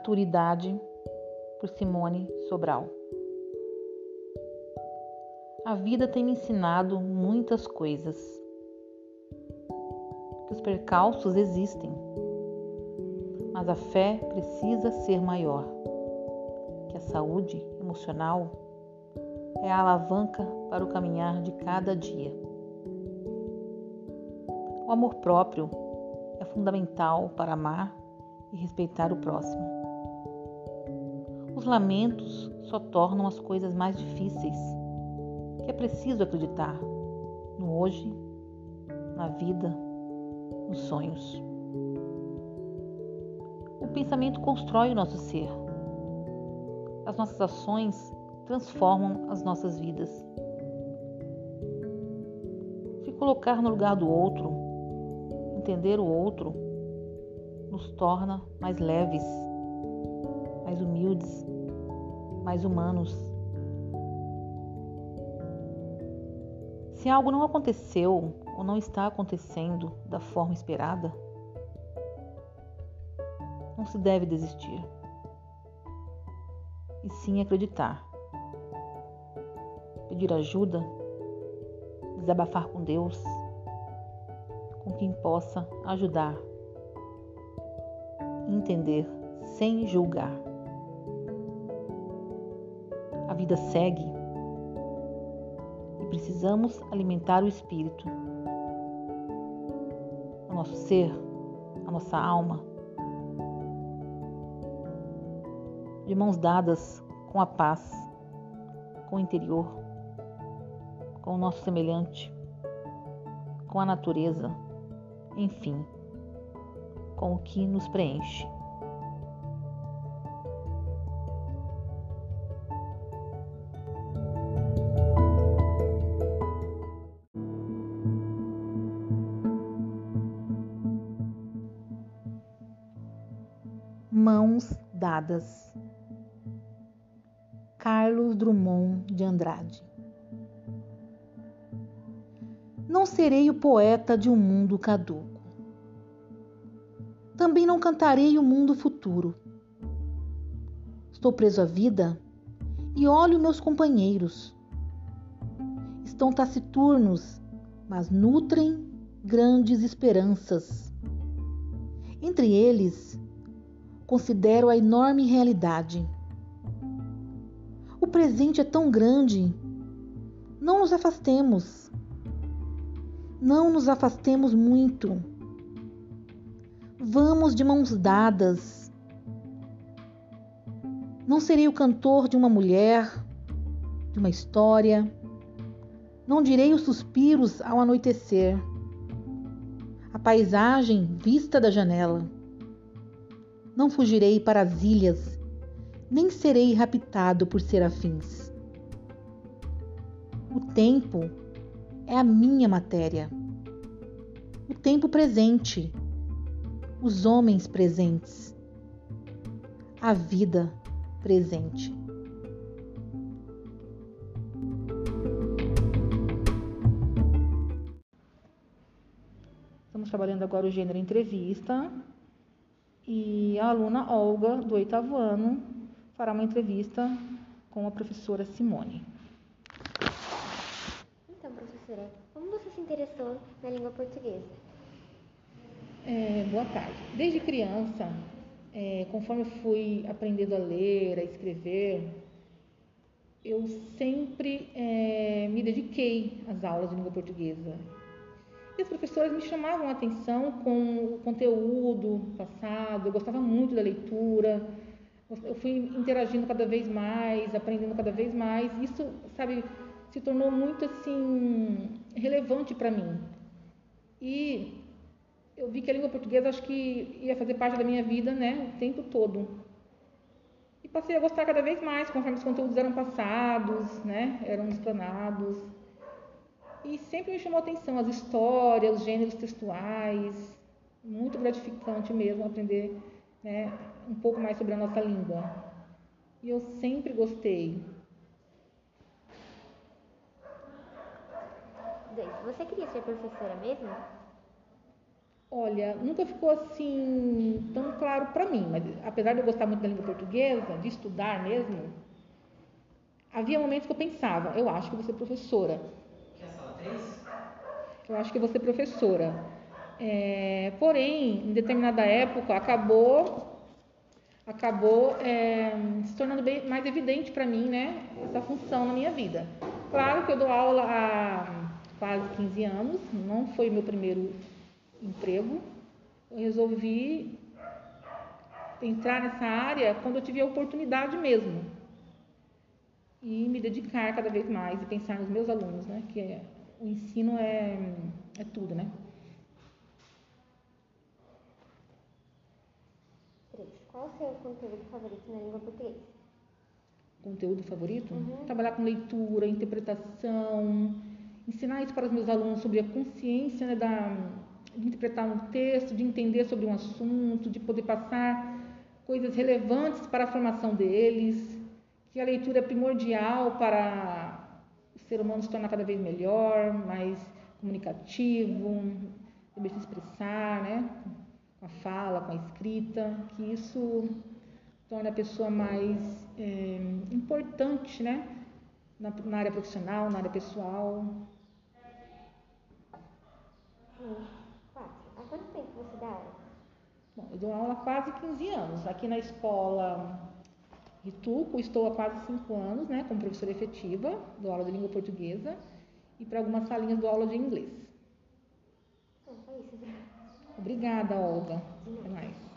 Maturidade, por Simone Sobral. A vida tem me ensinado muitas coisas. Que os percalços existem, mas a fé precisa ser maior. Que a saúde emocional é a alavanca para o caminhar de cada dia. O amor próprio é fundamental para amar e respeitar o próximo. Os lamentos só tornam as coisas mais difíceis, que é preciso acreditar no hoje, na vida, nos sonhos. O pensamento constrói o nosso ser. As nossas ações transformam as nossas vidas. Se colocar no lugar do outro, entender o outro, nos torna mais leves, mais humildes, mais humanos. Se algo não aconteceu ou não está acontecendo da forma esperada, não se deve desistir, e sim acreditar. Pedir ajuda, desabafar com Deus, com quem possa ajudar entender sem julgar. Vida segue. E precisamos alimentar o espírito, o nosso ser, a nossa alma, de mãos dadas com a paz, com o interior, com o nosso semelhante, com a natureza, enfim com o que nos preenche. Mãos dadas. Carlos Drummond de Andrade. Não serei o poeta de um mundo caduco também não cantarei o mundo futuro. Estou preso à vida e olho meus companheiros. Estão taciturnos, mas nutrem grandes esperanças. Entre eles, considero a enorme realidade. O presente é tão grande. Não nos afastemos. Não nos afastemos muito Vamos de mãos dadas. Não serei o cantor de uma mulher, de uma história. Não direi os suspiros ao anoitecer. A paisagem vista da janela. Não fugirei para as ilhas, nem serei raptado por serafins. O tempo é a minha matéria. O tempo presente os homens presentes, a vida presente. Estamos trabalhando agora o gênero entrevista e a aluna Olga, do oitavo ano, fará uma entrevista com a professora Simone. Então, professora, como você se interessou na língua portuguesa? É, boa tarde. Desde criança, é, conforme eu fui aprendendo a ler, a escrever, eu sempre é, me dediquei às aulas de língua portuguesa. E as professoras me chamavam a atenção com o conteúdo passado, eu gostava muito da leitura, eu fui interagindo cada vez mais, aprendendo cada vez mais. Isso, sabe, se tornou muito assim relevante para mim. E eu vi que a língua portuguesa acho que ia fazer parte da minha vida, né, o tempo todo. E passei a gostar cada vez mais, conforme os conteúdos eram passados, né, eram explanados. E sempre me chamou a atenção as histórias, os gêneros textuais. Muito gratificante mesmo aprender né, um pouco mais sobre a nossa língua. E eu sempre gostei. Você queria ser professora mesmo? Olha, nunca ficou assim tão claro para mim, mas apesar de eu gostar muito da língua portuguesa, de estudar mesmo, havia momentos que eu pensava, eu acho que vou ser professora. Que é a sala 3? Eu acho que ser professora. É, porém, em determinada época, acabou acabou é, se tornando bem, mais evidente para mim, né, essa função na minha vida. Claro que eu dou aula há quase 15 anos, não foi meu primeiro emprego. Eu resolvi entrar nessa área quando eu tive a oportunidade mesmo. E me dedicar cada vez mais e pensar nos meus alunos, né? Que é, o ensino é, é tudo, né? Qual o seu conteúdo favorito na língua portuguesa? Conteúdo favorito? Uhum. Trabalhar com leitura, interpretação, ensinar isso para os meus alunos sobre a consciência né, da, de interpretar um texto, de entender sobre um assunto, de poder passar coisas relevantes para a formação deles, que a leitura é primordial para ser humano se tornar cada vez melhor, mais comunicativo, saber se expressar, né? Com a fala, com a escrita, que isso torna a pessoa mais é, importante, né? Na, na área profissional, na área pessoal. Há quanto tempo você dá aula? Bom, eu dou aula há quase 15 anos. Aqui na escola Rituco, estou há quase 5 anos, né, como professora efetiva, dou aula de língua portuguesa e para algumas salinhas dou aula de inglês. Isso. Obrigada, Olga. Até mais.